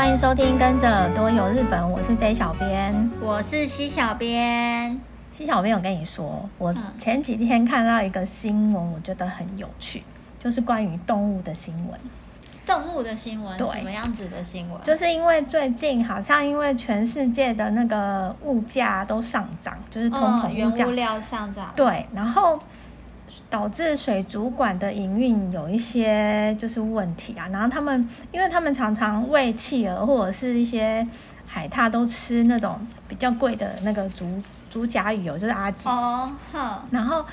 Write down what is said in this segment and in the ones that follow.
欢迎收听《跟着耳朵游日本》，我是 J 小编，我是西小编。西小编，我跟你说，我前几天看到一个新闻，我觉得很有趣，就是关于动物的新闻。动物的新闻，对，什么样子的新闻？就是因为最近好像因为全世界的那个物价都上涨，就是通膨物价，嗯，原物料上涨，对，然后。导致水族馆的营运有一些就是问题啊，然后他们因为他们常常喂企鹅或者是一些海獭都吃那种比较贵的那个竹竹甲鱼油，就是阿吉哦，好，然后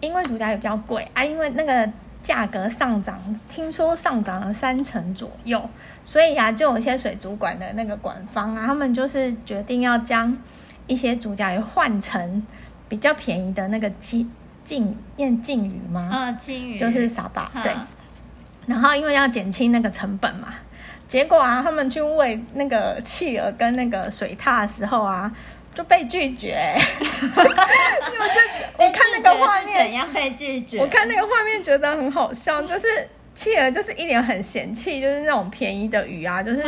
因为竹甲鱼比较贵啊，因为那个价格上涨，听说上涨了三成左右，所以啊，就有一些水族馆的那个馆方啊，他们就是决定要将一些竹甲鱼换成比较便宜的那个鸡。金念鲸鱼吗？嗯，禁鱼就是傻巴。对。然后因为要减轻那个成本嘛，结果啊，他们去喂那个企鹅跟那个水獭的时候啊，就被拒绝。我 就我看那个画面怎样被拒绝？我看那个画面觉得很好笑，就是企鹅就是一脸很嫌弃，就是那种便宜的鱼啊，就是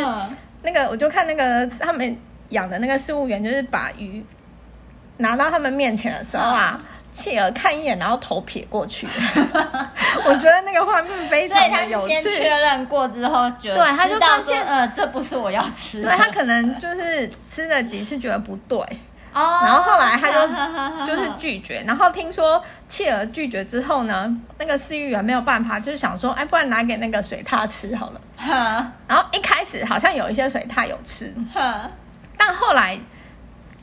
那个我就看那个他们养的那个事务员，就是把鱼拿到他们面前的时候啊。企鹅看一眼，然后头撇过去。我觉得那个画面非常的有趣。所以他先确认过之后，觉得对，他就发现呃，这不是我要吃的。对，他可能就是吃了几次觉得不对，哦，然后后来他就就是拒绝。然后听说企鹅拒绝之后呢，那个饲育员没有办法，就是想说，哎，不然拿给那个水獭吃好了。然后一开始好像有一些水獭有吃，但后来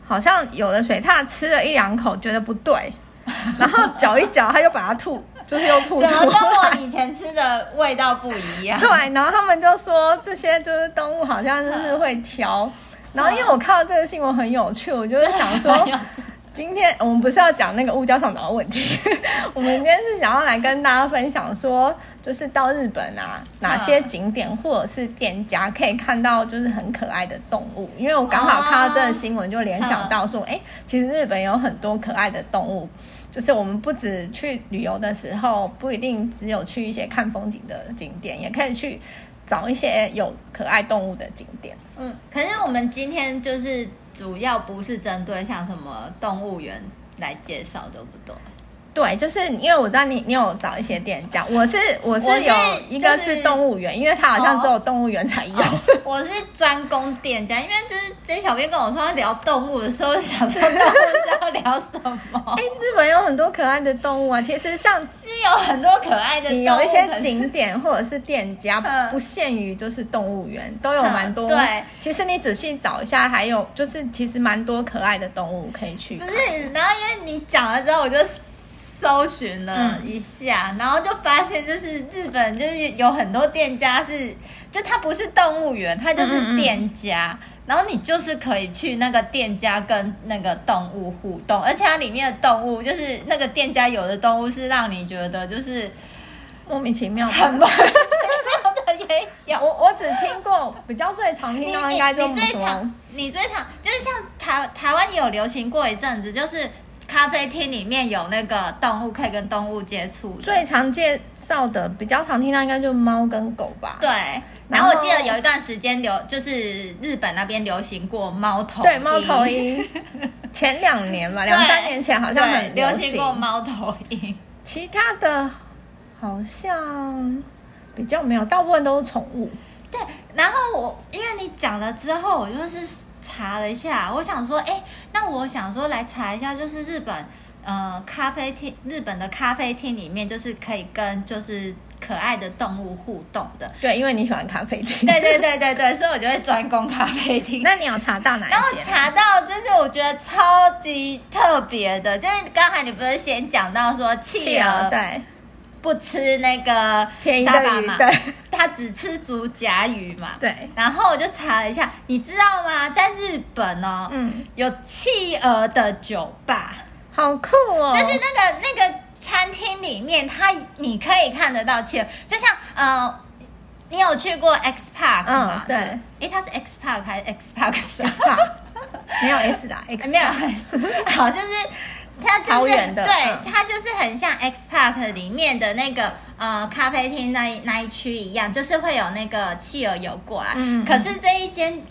好像有的水獭吃了一两口，觉得不对。然后搅一搅，他又把它吐，就是又吐出来。怎么跟我以前吃的味道不一样？对，然后他们就说这些就是动物好像就是会挑。然后因为我看到这个新闻很有趣，我就是想说，今天我们不是要讲那个物价上涨的问题，我们今天是想要来跟大家分享说，就是到日本啊，哪些景点或者是店家可以看到就是很可爱的动物。因为我刚好看到这个新闻，就联想到说，哎，其实日本有很多可爱的动物。就是我们不止去旅游的时候，不一定只有去一些看风景的景点，也可以去找一些有可爱动物的景点。嗯，可是我们今天就是主要不是针对像什么动物园来介绍，对不对？对，就是因为我知道你，你有找一些店家。我是我是有一个是动物园，因为它好像只有动物园才有。哦、我是专攻店家，因为就是这小编跟我说要聊动物的时候，想说动物是要聊什么？哎，日本有很多可爱的动物啊，其实像是有很多可爱的有一些景点或者是店家，不限于就是动物园，都有蛮多。对，其实你仔细找一下，还有就是其实蛮多可爱的动物可以去。不是，然后因为你讲了之后，我就。搜寻了一下，嗯，然后就发现，就是日本就是有很多店家是，就它不是动物园，它就是店家，嗯嗯，然后你就是可以去那个店家跟那个动物互动，而且它里面的动物就是那个店家有的动物是让你觉得就是莫名其妙，很莫名其妙的也有。我我只听过比较最常听到应该就你，你最常你最常就是像台台湾也有流行过一阵子，就是。咖啡厅里面有那个动物可以跟动物接触，最常介绍的比较常听到应该就是猫跟狗吧。对，然后我记得有一段时间流，就是日本那边流行过猫头鹰。对，猫头鹰。前两年吧，两三年前好像很流行，流行过猫头鹰。其他的好像比较没有，大部分都是宠物。对，然后我因为你讲了之后，我就是。查了一下，我想说，哎，那我想说来查一下，就是日本，呃，咖啡厅，日本的咖啡厅里面就是可以跟就是可爱的动物互动的。对，因为你喜欢咖啡厅。对对对对对，所以我就会专攻咖啡厅。那你有查到哪一些？然后查到就是我觉得超级特别的，就是刚才你不是先讲到说企鹅对。不吃那个便宜的鱼，对，他只吃竹甲鱼嘛。对。然后我就查了一下，你知道吗？在日本哦，嗯，有企鹅的酒吧，好酷哦！就是那个那个餐厅里面，它你可以看得到企鹅，就像呃，你有去过 X Park 吗？嗯，对。哎，它是 X Park 还是 X Park？X Park 没有 S 的，X 没有 S。好，就是。它就是对，它就是很像 X Park 里面的那个呃咖啡厅那那一区一样，就是会有那个企鹅游过来。嗯，可是这一间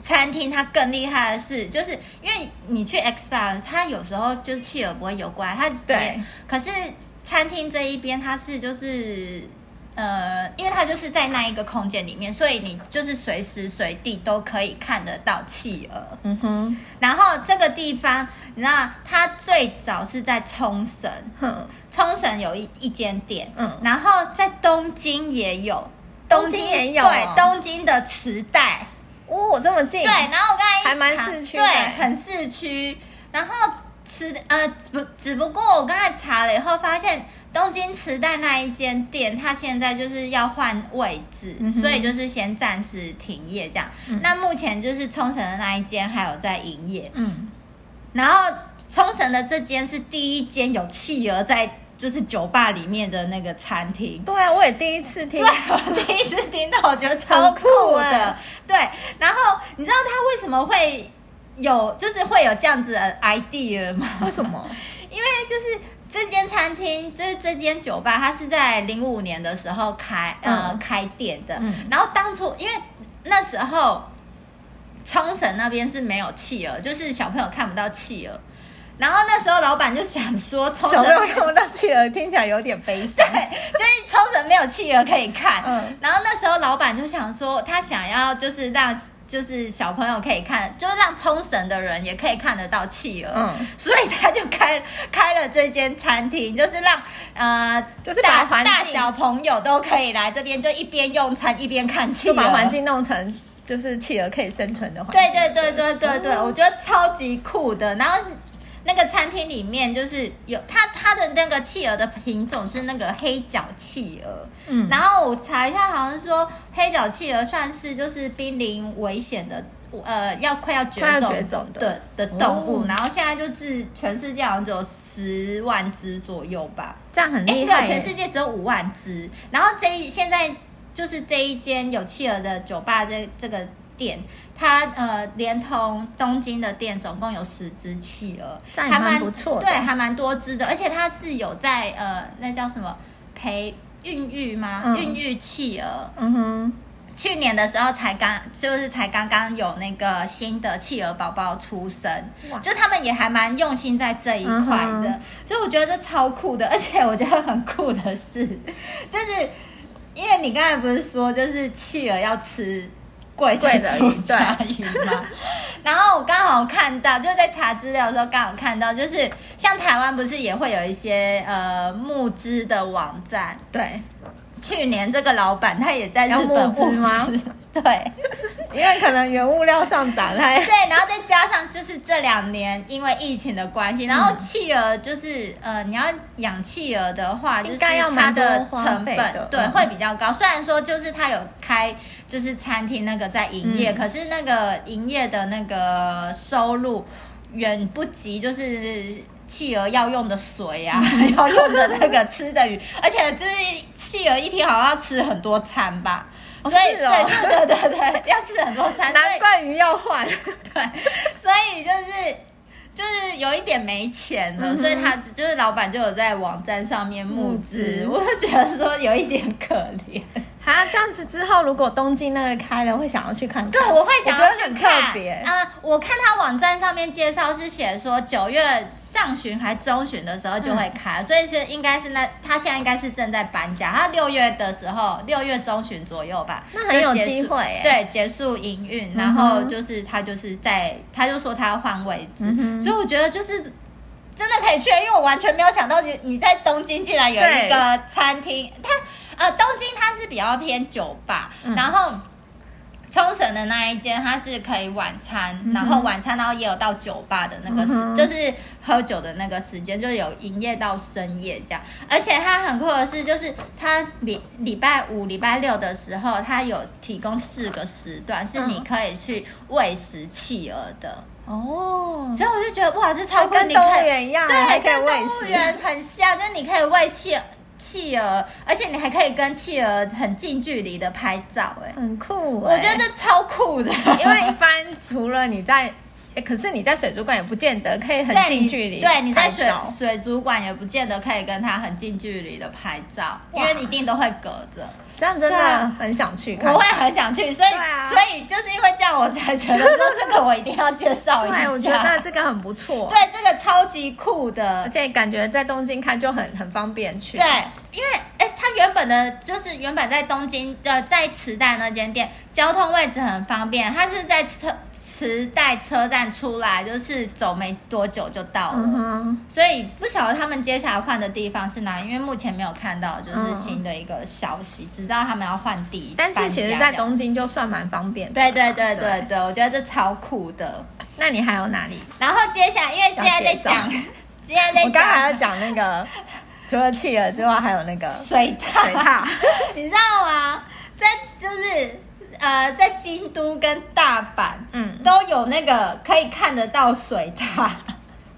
餐厅它更厉害的是，就是因为你去 X Park，它有时候就是企鹅不会游过来，它对，可是餐厅这一边它是就是。呃，因为它就是在那一个空间里面，所以你就是随时随地都可以看得到企鹅。嗯哼。然后这个地方，你知道，它最早是在冲绳。哼。冲绳有一一间店。嗯。然后在东京也有。东京也有。对，东京的池袋。哦，这么近。对，然后我刚才还蛮市区。对，很市区。然后吃呃，不，只不过我刚才查了以后发现。东京池袋那一间店，它现在就是要换位置，嗯、所以就是先暂时停业这样。嗯、那目前就是冲绳的那一间还有在营业。嗯，然后冲绳的这间是第一间有企鹅在就是酒吧里面的那个餐厅。对啊，我也第一次听，对，我第一次听到，我觉得超酷的。酷欸、对，然后你知道他为什么会有，就是会有这样子的 idea 吗？为什么？因为就是。这间餐厅就是这间酒吧，它是在零五年的时候开呃、嗯、开店的。嗯、然后当初因为那时候冲绳那边是没有企鹅，就是小朋友看不到企鹅。然后那时候老板就想说，冲绳小朋友看不到企鹅，听起来有点悲伤。对，就是冲绳没有企鹅可以看。嗯。然后那时候老板就想说，他想要就是让。就是小朋友可以看，就是让冲绳的人也可以看得到企鹅，嗯，所以他就开开了这间餐厅，就是让呃，就是大大小朋友都可以来这边，就一边用餐一边看企鹅，就把环境弄成就是企鹅可以生存的环境。对对对对对对，我觉得超级酷的。然后是。那个餐厅里面就是有它，它的那个企鹅的品种是那个黑脚企鹅，嗯，然后我查一下，好像说黑脚企鹅算是就是濒临危险的，呃，要快要绝种绝种的。的动物，哦、然后现在就是全世界好像只有十万只左右吧，这样很厉害。全世界只有五万只，然后这一现在就是这一间有企鹅的酒吧，这这个。店，它呃，连同东京的店，总共有十只企鹅，还蛮不错的，对，还蛮多只的，而且它是有在呃，那叫什么培孕育吗？嗯、孕育企鹅。嗯哼，去年的时候才刚，就是才刚刚有那个新的企鹅宝宝出生，哇就他们也还蛮用心在这一块的，嗯、所以我觉得这超酷的，而且我觉得很酷的是，就是因为你刚才不是说，就是企鹅要吃。贵贵的鱼嘛，然后我刚好看到，就在查资料的时候刚好看到，就是像台湾不是也会有一些呃募资的网站？对，去年这个老板他也在日本募资吗？对，因为可能原物料上涨，对，然后再加上就是这两年因为疫情的关系，然后企鹅就是呃，你要养企鹅的话，就是它的成本对会比较高。虽然说就是它有开就是餐厅那个在营业，可是那个营业的那个收入远不及就是企鹅要用的水啊，要用的那个吃的鱼，而且就是企鹅一天好像要吃很多餐吧。所以，对对对对对，要吃很多餐，难怪鱼要换。对，所以就是就是有一点没钱了，嗯、所以他就是老板就有在网站上面募资，嗯、我就觉得说有一点可怜。啊，这样子之后，如果东京那个开了，会想要去看看。对，我会想要去看。特别啊、呃，我看他网站上面介绍是写说九月上旬还中旬的时候就会开，嗯、所以其实应该是那他现在应该是正在搬家。他六月的时候，六月中旬左右吧，那很有机会。对，结束营运，然后就是他就是在，他就说他要换位置，嗯、所以我觉得就是真的可以去，因为我完全没有想到你你在东京竟然有一个餐厅，他。呃，东京它是比较偏酒吧，嗯、然后冲绳的那一间它是可以晚餐，嗯、然后晚餐然后也有到酒吧的那个时，嗯、就是喝酒的那个时间，就有营业到深夜这样。而且它很酷的是，就是它礼礼拜五、礼拜六的时候，它有提供四个时段，是你可以去喂食企鹅的哦。所以我就觉得哇，这超跟动物园一样，对，跟动物园很像，就是你可以喂企鹅。企鹅，而且你还可以跟企鹅很近距离的拍照，哎，很酷，我觉得这超酷的。因为一般除了你在哎，可是你在水族馆也不见得可以很近距离。对，你在水水族馆也不见得可以跟它很近距离的拍照，因为你一定都会隔着。这样真的很想去看，我会很想去，所以、啊、所以就是因为这样，我才觉得说这个我一定要介绍一下。对，我觉得这个很不错，对，这个超级酷的，而且感觉在东京看就很很方便去。对，因为哎，它原本的就是原本在东京呃，在池袋那间店，交通位置很方便，它是在车池袋车站出来，就是走没多久就到了。嗯、所以不晓得他们接下来换的地方是哪里，因为目前没有看到就是新的一个消息。嗯知道他们要换地，但是其实，在东京就算蛮方便的。对对对对对，对我觉得这超酷的。那你还有哪里？然后接下来，因为现在在讲，现在在讲，我刚才在讲那个，除了企鹅之外，还有那个水獭。水獭，你知道吗？在就是呃，在京都跟大阪，嗯，都有那个可以看得到水獭。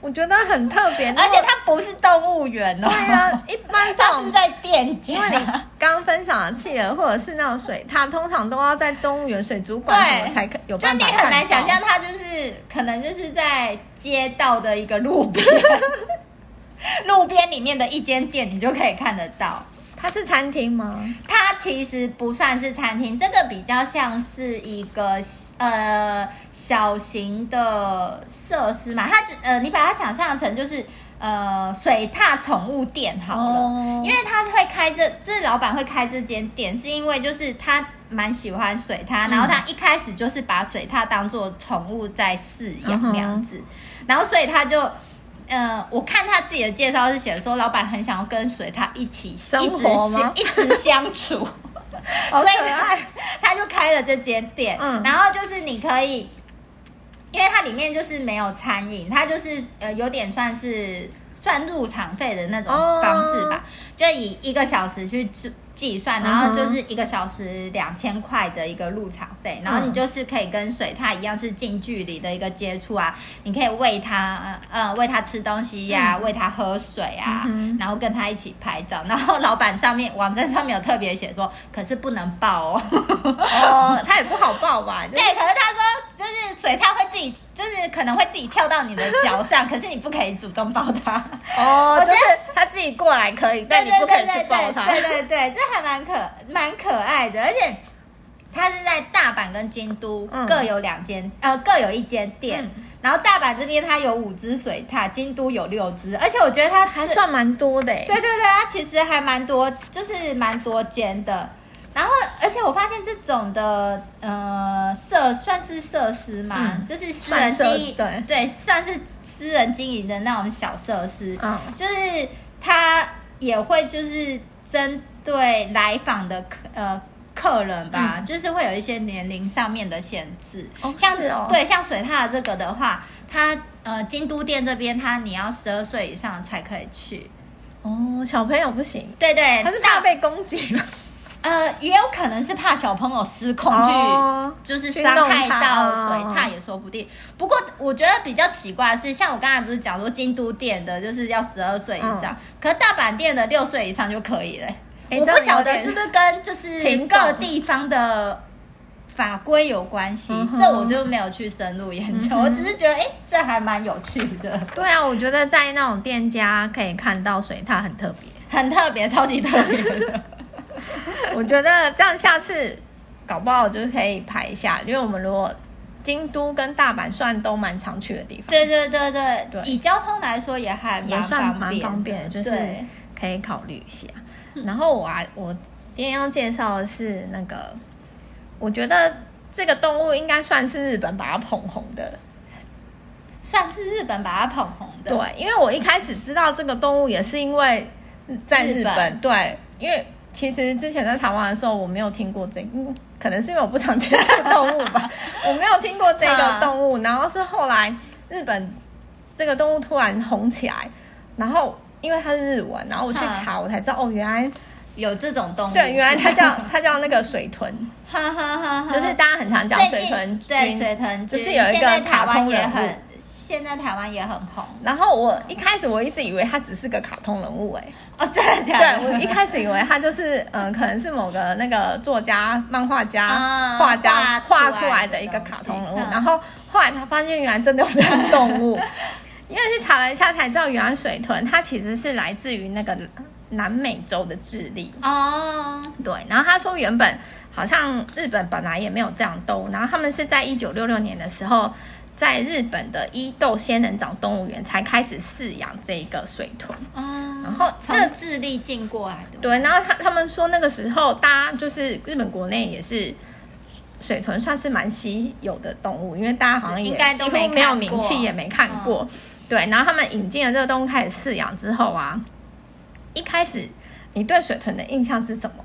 我觉得很特别，而且它不是动物园哦。对啊，一般这 是在店家。因为你刚刚分享的企鹅或者是那种水獭，通常都要在动物园、水族馆什么才可有办法。就你很难想象，它就是可能就是在街道的一个路边，路边里面的一间店，你就可以看得到。它是餐厅吗？它其实不算是餐厅，这个比较像是一个。呃，小型的设施嘛，它就呃，你把它想象成就是呃水獭宠物店好了，哦、因为他会开这，这老板会开这间店，是因为就是他蛮喜欢水獭，嗯、然后他一开始就是把水獭当做宠物在饲养这样子，嗯、然后所以他就呃，我看他自己的介绍是写说，老板很想要跟随他一起生活吗？一直相处。所以他 他就开了这间店，嗯，然后就是你可以，因为它里面就是没有餐饮，它就是呃有点算是算入场费的那种方式吧，就以一个小时去住。计算，然后就是一个小时两千块的一个入场费，然后你就是可以跟水獭一样是近距离的一个接触啊，你可以喂它，呃，喂它吃东西呀、啊，喂它喝水啊，然后跟它一起拍照。然后老板上面网站上面有特别写说，可是不能抱哦，哦，它也不好抱吧？对，可是他说就是水獭会自己。就是可能会自己跳到你的脚上，可是你不可以主动抱它。哦，就是他自己过来可以，但你不可以去抱它。对对对，这还蛮可蛮可爱的，而且它是在大阪跟京都各有两间，嗯、呃，各有一间店。嗯、然后大阪这边它有五只水獭，京都有六只，而且我觉得它还算蛮多的。对对对，它其实还蛮多，就是蛮多间的。然后，而且我发现这种的呃设算是设施嘛，嗯、就是私人经营，对对，算是私人经营的那种小设施。嗯，就是他也会就是针对来访的客呃客人吧，嗯、就是会有一些年龄上面的限制。哦，像哦对，像水獭这个的话，它呃京都店这边，它你要十二岁以上才可以去。哦，小朋友不行。对对，他是怕被攻击吗？呃，也有可能是怕小朋友失控去，就是伤害到水獭也说不定。不过我觉得比较奇怪的是，像我刚才不是讲说京都店的就是要十二岁以上，可是大阪店的六岁以上就可以了。我不晓得是不是跟就是各地方的法规有关系，这我就没有去深入研究。我只是觉得，哎，这还蛮有趣的。对啊，我觉得在那种店家可以看到水獭很特别，很特别，超级特别的。我觉得这样下次搞不好就是可以排一下，因为我们如果京都跟大阪算都蛮常去的地方。对对对对，对以交通来说也还也算蛮方便的，就是可以考虑一下。然后我啊，我今天要介绍的是那个，我觉得这个动物应该算是日本把它捧红的，算是日本把它捧红的。对，因为我一开始知道这个动物也是因为在日本，日本对，因为。其实之前在台湾的时候，我没有听过这个，可能是因为我不常接触动物吧，我没有听过这个动物。然后是后来日本这个动物突然红起来，然后因为它是日文，然后我去查，我才知道哦，原来有这种动物。对，原来它叫 它叫那个水豚，哈哈哈就是大家很常讲水豚，对水豚，就是有一个卡通人物。现在台湾也很红。然后我一开始我一直以为他只是个卡通人物，哎，哦，真的假的？对，我一开始以为他就是嗯，可能是某个那个作家、漫画家、画家画出来的一个卡通人物。然后后来他发现原来真的有这样动物，因为去查了一下才知道，原来水豚它其实是来自于那个南美洲的智利哦。对，然后他说原本。好像日本本来也没有这样动物，然后他们是在一九六六年的时候，在日本的伊豆仙人掌动物园才开始饲养这个水豚。嗯，然后从智利进过来的。对，然后他他们说那个时候，大家就是日本国内也是水豚算是蛮稀有的动物，因为大家好像也几乎没有名气，也没看过。对，然后他们引进了这个动物开始饲养之后啊，一开始你对水豚的印象是什么？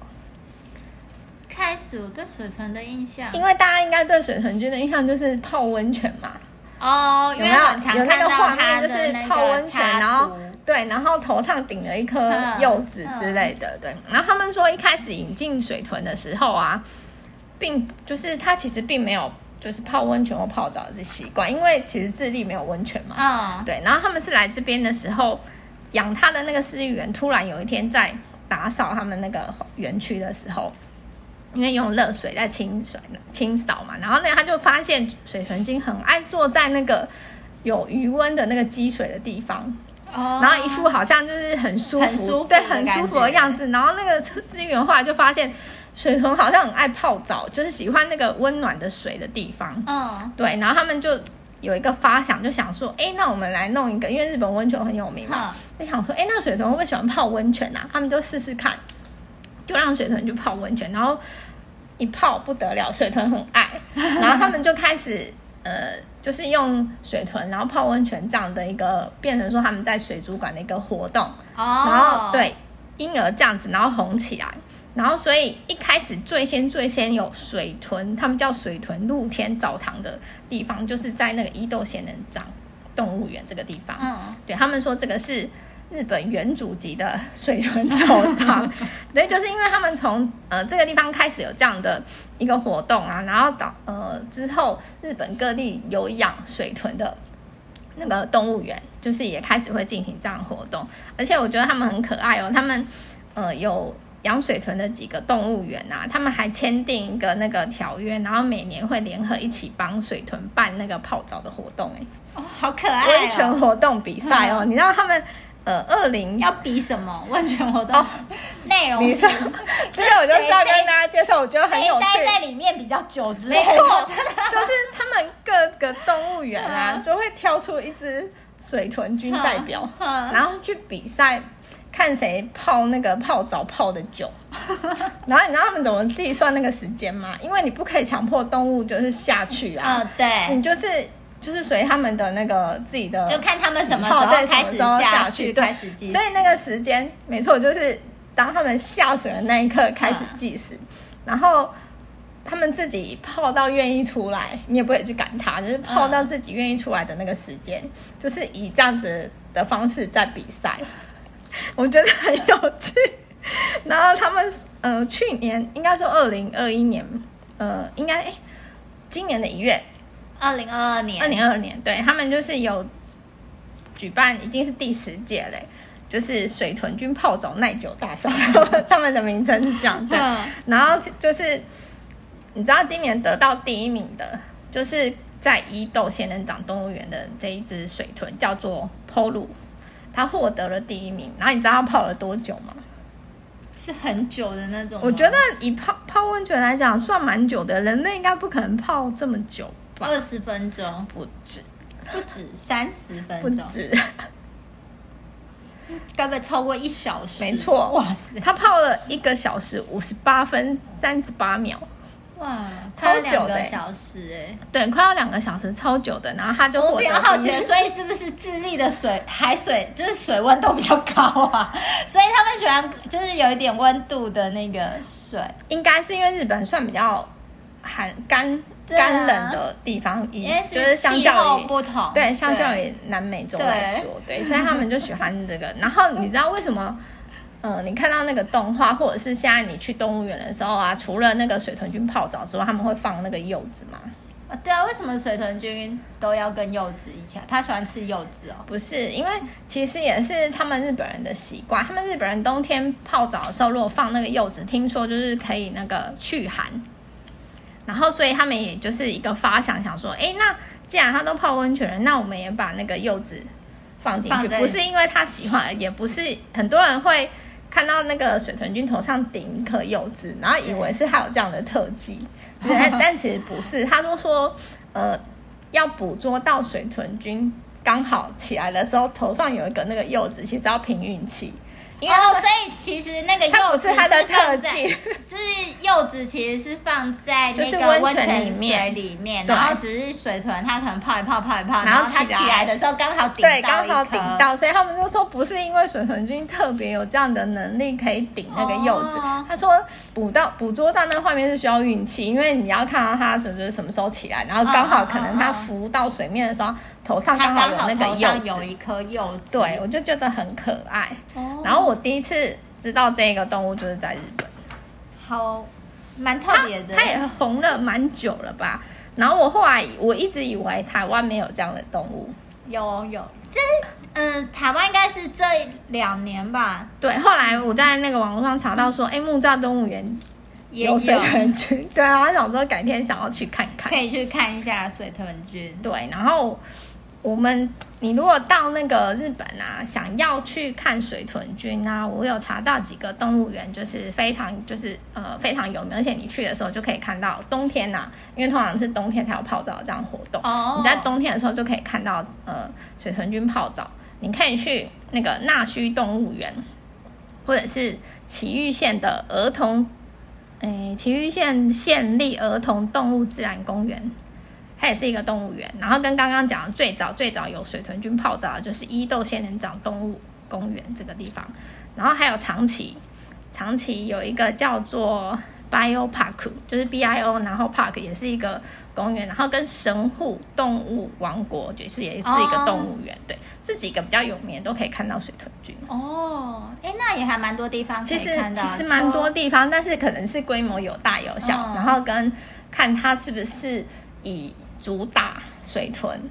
开始我对水豚的印象，因为大家应该对水豚君的印象就是泡温泉嘛。哦，有没有有那个画面，就是泡温泉，然后对，然后头上顶了一颗柚子之类的，对。然后他们说一开始引进水豚的时候啊，并就是他其实并没有就是泡温泉或泡澡的这习惯，因为其实智利没有温泉嘛。嗯，对。然后他们是来这边的时候，养他的那个饲育员突然有一天在打扫他们那个园区的时候。因为用热水在清水清扫嘛，然后呢，他就发现水豚君很爱坐在那个有余温的那个积水的地方，哦，然后一副好像就是很舒服，很舒服对，很舒服的样子。然后那个资源员后来就发现水豚好像很爱泡澡，就是喜欢那个温暖的水的地方。嗯、哦，对。然后他们就有一个发想，就想说，哎，那我们来弄一个，因为日本温泉很有名嘛，就想说，哎，那水豚会不会喜欢泡温泉啊？他们就试试看，就让水豚去泡温泉，然后。一泡不得了，水豚很爱，然后他们就开始呃，就是用水豚，然后泡温泉这样的一个，变成说他们在水族馆的一个活动，哦，然后对，因而这样子，然后红起来，然后所以一开始最先最先有水豚，他们叫水豚露天澡堂的地方，就是在那个伊豆仙人掌动物园这个地方，嗯，对他们说这个是。日本原祖级的水豚澡堂，对，就是因为他们从呃这个地方开始有这样的一个活动啊，然后到呃之后，日本各地有养水豚的那个动物园，就是也开始会进行这样的活动，而且我觉得他们很可爱哦，他们呃有养水豚的几个动物园啊，他们还签订一个那个条约，然后每年会联合一起帮水豚办那个泡澡的活动，哎，哦，好可爱，温泉活动比赛哦，嗯、你知道他们。呃，二零要比什么 完全活动？内、哦、容是，这个我就是要跟大家介绍，我觉得很有趣。待在里面比较久之类，没错，真的就是他们各个动物园啊，就会挑出一只水豚军代表，然后去比赛，看谁泡那个泡澡泡的久。然后你知道他们怎么计算那个时间吗？因为你不可以强迫动物就是下去啊，哦、对，你就是。就是随他们的那个自己的，就看他们什么时候开始下去，开始计时。所以那个时间没错，就是当他们下水的那一刻开始计时，嗯、然后他们自己泡到愿意出来，你也不会去赶他，就是泡到自己愿意出来的那个时间，嗯、就是以这样子的方式在比赛，我觉得很有趣。然后他们呃，去年应该说二零二一年，呃，应该哎，今年的一月。二零二二年，二零二二年，对，他们就是有举办，已经是第十届嘞，就是水豚君泡澡耐久大赛，他们的名称是这样，对。然后就是你知道今年得到第一名的，就是在伊豆仙人掌动物园的这一只水豚叫做 Polu，它获得了第一名。然后你知道它泡了多久吗？是很久的那种。我觉得以泡泡温泉来讲，算蛮久的，人类应该不可能泡这么久。二十分钟不止，不止三十分钟，不止，该不会超过一小时？没错，哇塞，他泡了一个小时五十八分三十八秒，哇，超久的小时哎，对，快要两个小时，超久的。然后他就我比较好奇，所以是不是智利的水海水 就是水温都比较高啊？所以他们喜欢就是有一点温度的那个水，应该是因为日本算比较寒干。干冷的地方，以就是相较于不同，对，相较于南美洲来说，对，所以他们就喜欢这个。然后你知道为什么？嗯，你看到那个动画，或者是现在你去动物园的时候啊，除了那个水豚君泡澡之外，他们会放那个柚子吗？啊，对啊，为什么水豚君都要跟柚子一起？他喜欢吃柚子哦？不是，因为其实也是他们日本人的习惯。他们日本人冬天泡澡的时候，如果放那个柚子，听说就是可以那个驱寒。然后，所以他们也就是一个发想，想说，哎，那既然他都泡温泉了，那我们也把那个柚子放进去。不是因为他喜欢，也不是很多人会看到那个水豚君头上顶一颗柚子，然后以为是他有这样的特技。但但其实不是，他都说，呃，要捕捉到水豚君刚好起来的时候，头上有一个那个柚子，其实要凭运气。因为哦，所以其实那个柚子是它的特技，就是柚子其实是放在那个温泉里面里面，然后只是水豚它可能泡一泡泡一泡，然后它起来的时候刚好顶到，对，刚好顶到，所以他们就说不是因为水豚君特别有这样的能力可以顶那个柚子，哦、他说捕到捕捉到那个画面是需要运气，因为你要看到它什么什么时候起来，然后刚好可能它浮到水面的时候。头上刚好有那个柚子，有一颗柚子，对，我就觉得很可爱。哦、然后我第一次知道这个动物就是在日本，好，蛮特别的。它也红了蛮久了吧？然后我后来我一直以为台湾没有这样的动物，有有，这嗯、呃，台湾应该是这两年吧？对，后来我在那个网络上查到说，哎、嗯，木栅动物园有水豚君，对啊，我想说改天想要去看看，可以去看一下水豚君。对，然后。我们，你如果到那个日本啊，想要去看水豚君啊，我有查到几个动物园，就是非常就是呃非常有名，而且你去的时候就可以看到冬天呐、啊，因为通常是冬天才有泡澡这样活动。哦。你在冬天的时候就可以看到呃水豚君泡澡。你可以去那个纳须动物园，或者是崎玉县的儿童，诶崎玉县县立儿童动物自然公园。它也是一个动物园，然后跟刚刚讲的最早最早有水豚菌泡澡的就是伊豆仙人掌动物公园这个地方，然后还有长崎，长崎有一个叫做 Bio Park，就是 B I O，然后 Park 也是一个公园，然后跟神户动物王国就是也是一个动物园，哦、对，这几个比较有名都可以看到水豚菌。哦，哎，那也还蛮多地方其实其实蛮多地方，但是可能是规模有大有小，嗯、然后跟看它是不是以。主打水豚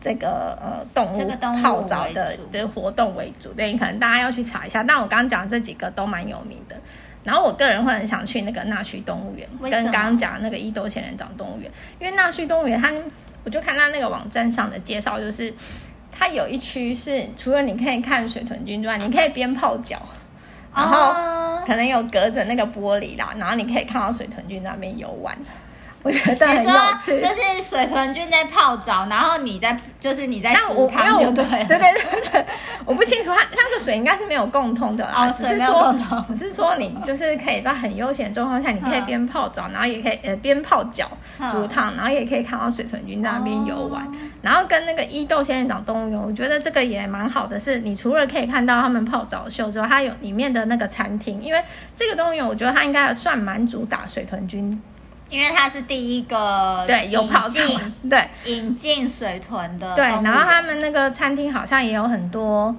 这个呃动物泡澡的的活动为主，对，可能大家要去查一下。但我刚刚讲的这几个都蛮有名的。然后我个人会很想去那个纳须动物园，跟刚刚讲的那个伊豆仙人掌动物园，因为纳须动物园它，我就看它那个网站上的介绍，就是它有一区是除了你可以看水豚君之外，你可以边泡脚，然后可能有隔着那个玻璃啦，然后你可以看到水豚君那边游玩。我觉得很有趣，就是水豚君在泡澡，然后你在，就是你在煮汤就对，对对对对，我不清楚，它那个水应该是没有共通的啊，只是说，只是说你就是可以在很悠闲的状况下，你可以边泡澡，然后也可以呃边泡脚煮汤，然后也可以看到水豚君在那边游玩，然后跟那个伊豆仙人掌动物园，我觉得这个也蛮好的，是你除了可以看到他们泡澡秀之外，它有里面的那个餐厅，因为这个动物园我觉得它应该算蛮主打水豚君。因为它是第一个对有跑进对引进水豚的对，然后他们那个餐厅好像也有很多，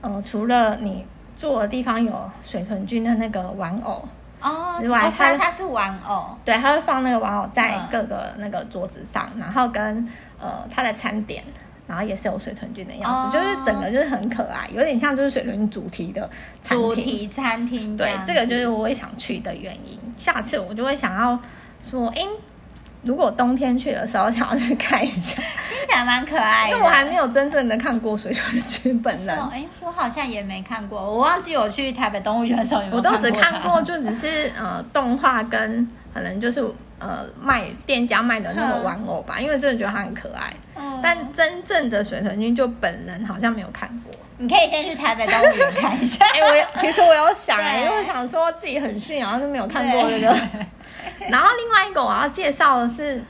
呃，除了你坐的地方有水豚君的那个玩偶哦之外，它它是玩偶，对，它会放那个玩偶在各个那个桌子上，然后跟呃它的餐点，然后也是有水豚君的样子，就是整个就是很可爱，有点像就是水豚主题的主题餐厅。对，这个就是我也想去的原因。下次我就会想要。说，哎，如果冬天去的时候，想要去看一下，听起来蛮可爱的。因为我还没有真正的看过水豚君本人。哎，我好像也没看过，我忘记我去台北动物园的时候有没有看过。我都只看过，就只是呃动画跟可能就是呃卖店家卖的那个玩偶吧，因为真的觉得它很可爱。嗯。但真正的水豚君就本人好像没有看过。你可以先去台北动物园看一下。哎，我其实我有想，对因为我想说自己很逊，然后就没有看过这个。然后另外一个我要介绍的是，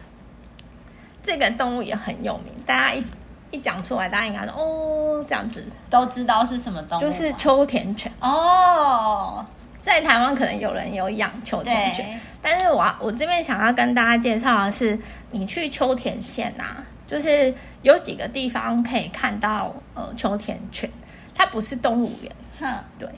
这个动物也很有名，大家一一讲出来，大家应该说哦，这样子都知道是什么动物，就是秋田犬哦。在台湾可能有人有养秋田犬，对但是我我这边想要跟大家介绍的是，你去秋田县啊，就是有几个地方可以看到呃秋田犬，它不是动物园，哼对。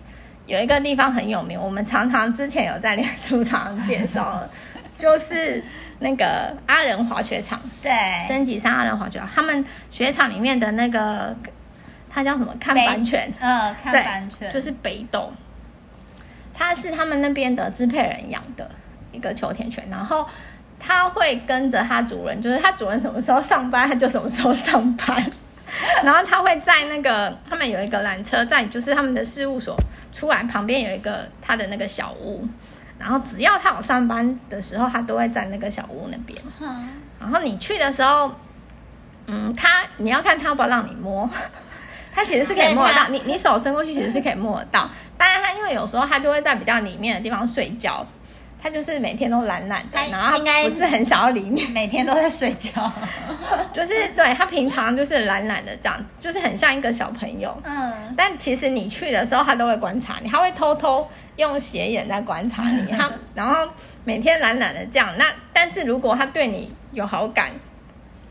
有一个地方很有名，我们常常之前有在脸书上介绍，就是那个阿仁滑雪场，对，升级上阿仁滑雪场，他们雪场里面的那个，它叫什么？看板犬，嗯，看板犬就是北斗，它是他们那边的支配人养的一个秋田犬，然后它会跟着它主人，就是它主人什么时候上班，它就什么时候上班。然后他会在那个他们有一个缆车在，就是他们的事务所出来旁边有一个他的那个小屋，然后只要他有上班的时候，他都会在那个小屋那边。然后你去的时候，嗯，他你要看他要不要让你摸，他其实是可以摸得到，你你手伸过去其实是可以摸得到。当然他因为有时候他就会在比较里面的地方睡觉。他就是每天都懒懒的，然后他不是很想要理你，每天都在睡觉，就是对他平常就是懒懒的这样子，就是很像一个小朋友。嗯，但其实你去的时候，他都会观察你，他会偷偷用斜眼在观察你。他 然后每天懒懒的这样，那但是如果他对你有好感，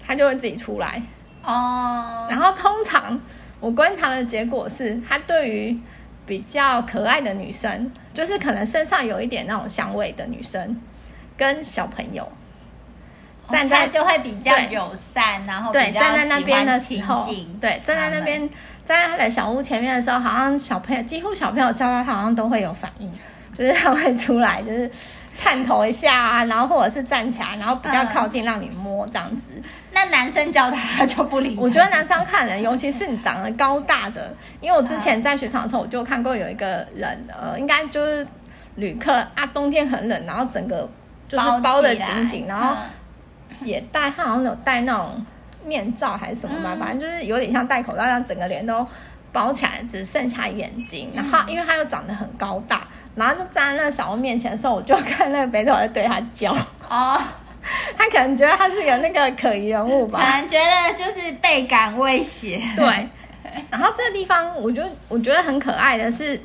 他就会自己出来。哦，然后通常我观察的结果是，他对于。比较可爱的女生，就是可能身上有一点那种香味的女生，跟小朋友。站在就会比较友善，然后对站在那边的时候，对站在那边站在他的小屋前面的时候，好像小朋友几乎小朋友叫他，他好像都会有反应，就是他会出来，就是探头一下啊，然后或者是站起来，然后比较靠近让你摸这样子。那男生教他，他就不理。我觉得男生要看人，尤其是你长得高大的。因为我之前在雪场的时候，我就看过有一个人，呃，应该就是旅客啊，冬天很冷，然后整个就是包的紧紧，然后也戴，他好像有戴那种面罩还是什么吧，嗯、反正就是有点像戴口罩，让整个脸都包起来，只剩下眼睛。然后因为他又长得很高大，然后就站在那个小屋面前的时候，我就看那个北斗在对他叫哦。他可能觉得他是个那个可疑人物吧，可能觉得就是倍感威胁。对，然后这个地方，我觉得我觉得很可爱的是，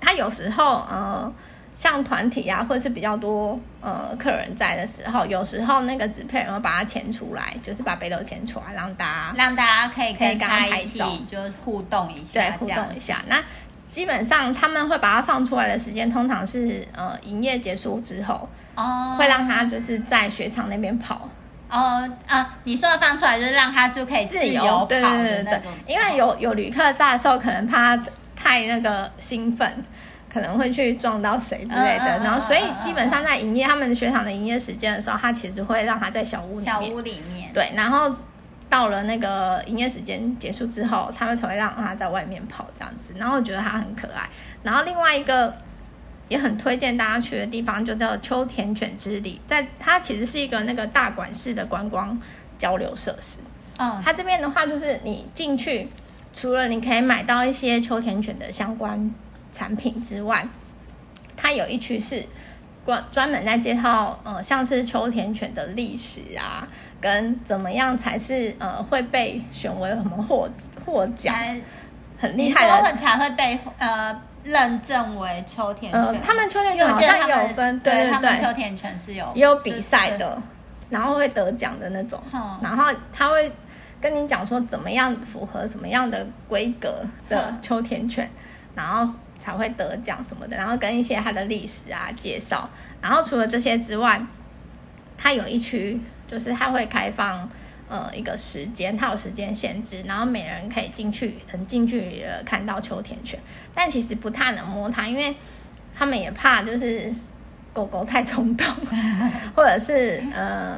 他有时候呃，像团体啊，或者是比较多呃客人在的时候，有时候那个纸片人会把它牵出来，就是把北斗牵出来，让大家让大家可以可以跟他一起就互动一下，对，互动一下。那基本上他们会把它放出来的时间，通常是呃营业结束之后。哦，oh, 会让他就是在雪场那边跑。哦，oh, 啊，你说的放出来就是让他就可以自由跑的那种。对对对对，因为有有旅客在的时候，可能怕太那个兴奋，可能会去撞到谁之类的。Uh, uh, uh, uh, uh, 然后，所以基本上在营业他们雪场的营业时间的时候，他其实会让他在小屋里面。小屋里面。对，然后到了那个营业时间结束之后，他们才会让他在外面跑这样子。然后我觉得他很可爱。然后另外一个。也很推荐大家去的地方，就叫秋田犬之里，在它其实是一个那个大馆式的观光交流设施。嗯，它这边的话，就是你进去，除了你可以买到一些秋田犬的相关产品之外，它有一区是专专门在介绍，呃，像是秋田犬的历史啊，跟怎么样才是呃会被选为什么获获奖，才很厉害的才会被呃。认证为秋田犬，呃，他们秋田犬好像有分，对对对，他们秋田犬是有也有比赛的，然后会得奖的那种，嗯、然后他会跟你讲说怎么样符合什么样的规格的秋田犬，嗯、然后才会得奖什么的，然后跟一些它的历史啊介绍，然后除了这些之外，它有一区就是它会开放。呃，一个时间，它有时间限制，然后每人可以进去很近距离的看到秋田犬，但其实不太能摸它，因为他们也怕就是狗狗太冲动，或者是呃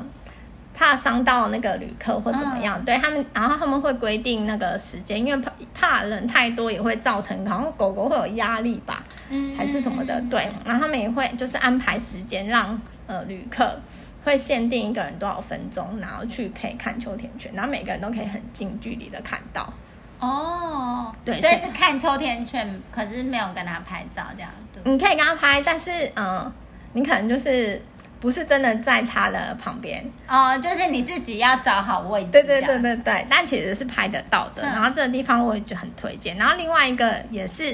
怕伤到那个旅客或怎么样，嗯、对他们，然后他们会规定那个时间，因为怕怕人太多也会造成好像狗狗会有压力吧，嗯，还是什么的，对，然后他们也会就是安排时间让呃旅客。会限定一个人多少分钟，然后去可以看秋田犬，然后每个人都可以很近距离的看到。哦，对，所以是看秋田犬，可是没有跟他拍照这样。对，你可以跟他拍，但是嗯、呃，你可能就是不是真的在他的旁边哦，就是你自己要找好位置。对对对对对，但其实是拍得到的。嗯、然后这个地方我也就很推荐。然后另外一个也是，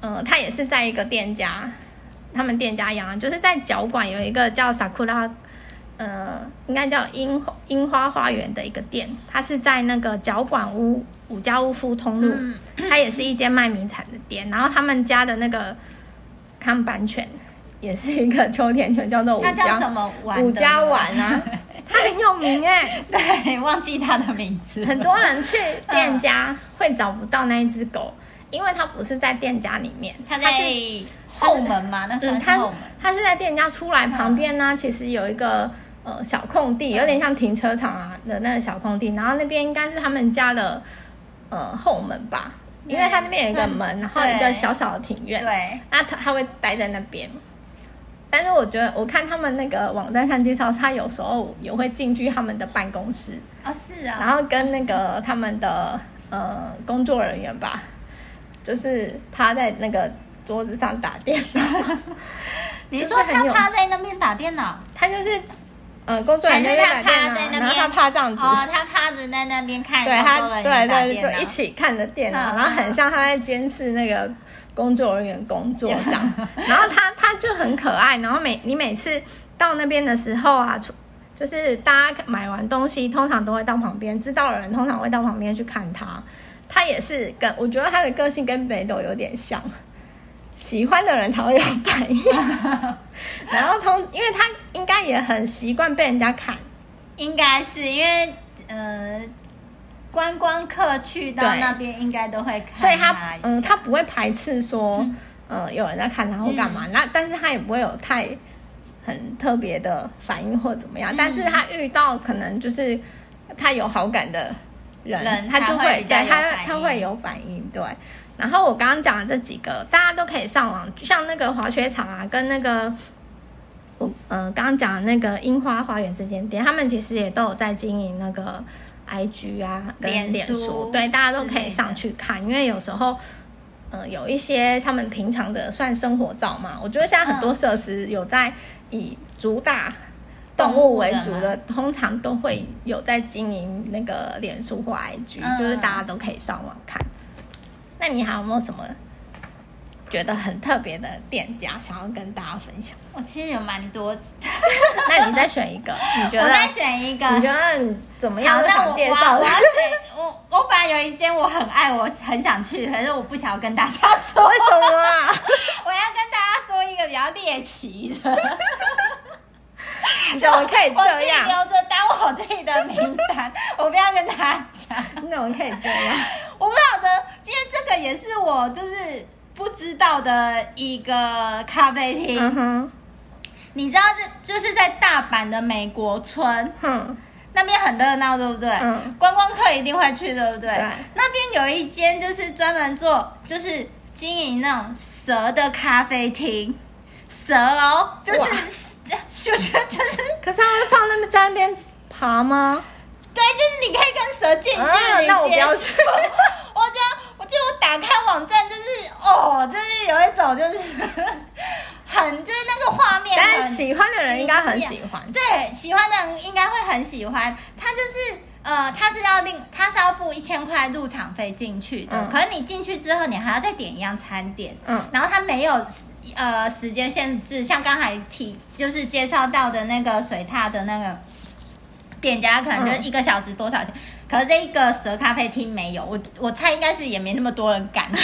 嗯、呃，他也是在一个店家，他们店家养，就是在角馆有一个叫 Sakura。呃，应该叫樱樱花花园的一个店，它是在那个角馆屋五家屋敷通路，它也是一间卖名产的店。然后他们家的那个看板犬也是一个秋田犬，叫做武它叫什么丸？武家丸啊，它很有名哎。对，忘记它的名字。很多人去店家会找不到那一只狗，因为它不是在店家里面，它在后门嘛，那算是后门。它是在店家出来旁边呢，其实有一个呃小空地，有点像停车场啊的那个小空地，然后那边应该是他们家的呃后门吧。因为它那边有一个门，然后一个小小的庭院，对，那它它会待在那边。但是我觉得，我看他们那个网站上介绍，他有时候也会进去他们的办公室。啊，是啊，然后跟那个他们的呃工作人员吧，就是趴在那个桌子上打电脑。你说他趴在那边打电脑，他就是。嗯，工作人员在那边，然后他趴这样子，哦，他趴着在那边看，对他，对对，就一起看着电脑，然后很像他在监视那个工作人员工作 这样。然后他他就很可爱，然后每你每次到那边的时候啊，就是大家买完东西，通常都会到旁边，知道的人通常会到旁边去看他。他也是跟我觉得他的个性跟北斗有点像。喜欢的人才会有反应，然后通，因为他应该也很习惯被人家看，应该是因为呃，观光客去到那边应该都会看，所以他嗯，他不会排斥说，嗯、呃，有人在看他或干嘛，嗯、那但是他也不会有太很特别的反应或怎么样，嗯、但是他遇到可能就是他有好感的人，人他就会对他他会有反应，对。然后我刚刚讲的这几个，大家都可以上网，像那个滑雪场啊，跟那个我呃刚刚讲的那个樱花花园这间店，他们其实也都有在经营那个 IG 啊，跟脸书，对，大家都可以上去看。因为有时候，呃，有一些他们平常的算生活照嘛，我觉得现在很多设施有在以主打动物为主的，通常都会有在经营那个脸书或 IG，就是大家都可以上网看。那你还有没有什么觉得很特别的店家想要跟大家分享？我其实有蛮多，那你再选一个，你觉得？我再选一个，你觉得你怎么样？想介绍我我，我，我本来有一间我很爱，我很想去，可是我不想要跟大家说。为什么啊？我要跟大家说一个比较猎奇的。你 怎么可以这样？我留着当我自己的名单，我不要跟大家讲。你怎么可以这样？我不晓得，因为这个也是我就是不知道的一个咖啡厅。你知道这就是在大阪的美国村，嗯，那边很热闹，对不对？嗯，观光客一定会去，对不对？对。那边有一间就是专门做就是经营那种蛇的咖啡厅，蛇哦，就是。就是，可是他会放那么在那边爬吗？对，就是你可以跟蛇近距离接触。那我不要去。我就我打开网站，就是哦，就是有一种就是 很就是那个画面，但是喜欢的人应该很喜欢。对，喜欢的人应该会很喜欢。他就是呃，他是要另他是要付一千块入场费进去的。嗯、可是你进去之后，你还要再点一样餐点。嗯，然后他没有。呃，时间限制，像刚才提就是介绍到的那个水獭的那个店家，可能就一个小时多少钱？嗯、可是这一个蛇咖啡厅没有，我我猜应该是也没那么多人敢。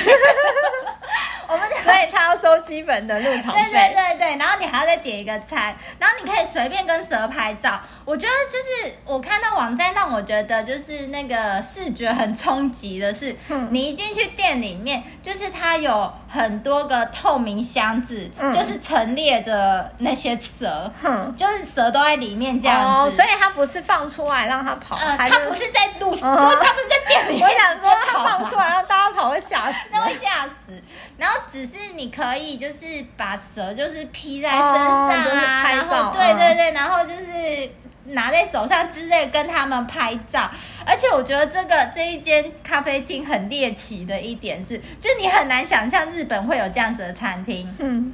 我们所以他要收基本的入场费，对对对对，然后你还要再点一个餐，然后你可以随便跟蛇拍照。我觉得就是我看到网站让我觉得就是那个视觉很冲击的是，嗯、你一进去店里面，就是它有很多个透明箱子，嗯、就是陈列着那些蛇，嗯、就是蛇都在里面这样子，哦、所以它不是放出来让它跑，呃，它不是在路上，它、嗯、不是在店里面。我想说他放出来让大家跑会吓死，那会吓死。然后只是你可以就是把蛇就是披在身上啊，哦就是、然后对对对，然后就是拿在手上之类跟他们拍照。而且我觉得这个这一间咖啡厅很猎奇的一点是，就你很难想象日本会有这样子的餐厅。嗯，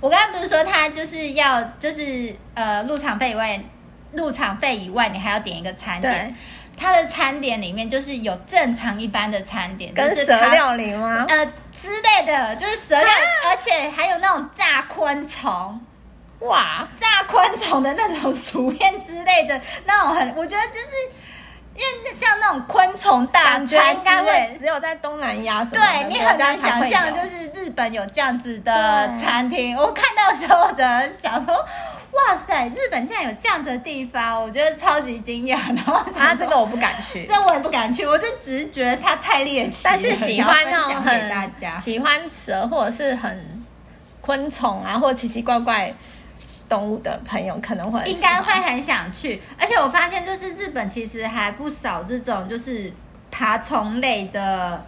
我刚才不是说他就是要就是呃入场费以外，入场费以外你还要点一个餐点。它的餐点里面就是有正常一般的餐点，跟蛇料理吗？呃之类的，就是蛇料，啊、而且还有那种炸昆虫，哇，炸昆虫的那种薯片之类的，那种很，我觉得就是因为像那种昆虫大餐之类，只有在东南亚什么对你很难想象，就是日本有这样子的餐厅。我看到的时候，我只能想说，哇塞，日本竟然有这样子的地方，我觉得超级惊讶。然后啊，这个我不敢去，这我也不敢去，我就只是觉得它太猎奇。但是喜欢那种很喜欢蛇或者是很昆虫啊，或奇奇怪怪。动物的朋友可能会应该会很想去，而且我发现就是日本其实还不少这种就是爬虫类的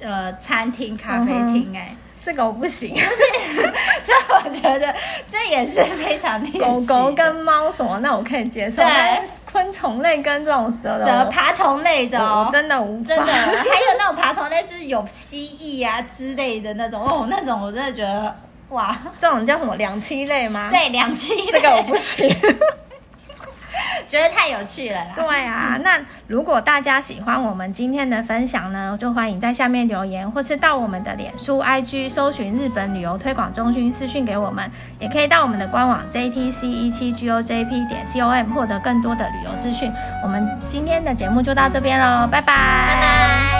呃餐厅咖啡厅哎、欸嗯，这个我不行，就是。就我觉得这也是非常厉害。狗狗跟猫什么那我可以接受，对，昆虫类跟这种蛇蛇爬虫类的、哦、我真的无真的，还有那种爬虫类是有蜥蜴啊之类的那种。哦，那种我真的觉得。哇，这种叫什么两栖类吗？对，两栖类，这个我不行，觉得太有趣了啦。对啊，那如果大家喜欢我们今天的分享呢，就欢迎在下面留言，或是到我们的脸书、IG 搜寻日本旅游推广中心私讯给我们，也可以到我们的官网 JTC 一七 GOJP 点 COM 获得更多的旅游资讯。我们今天的节目就到这边喽，拜拜。拜拜。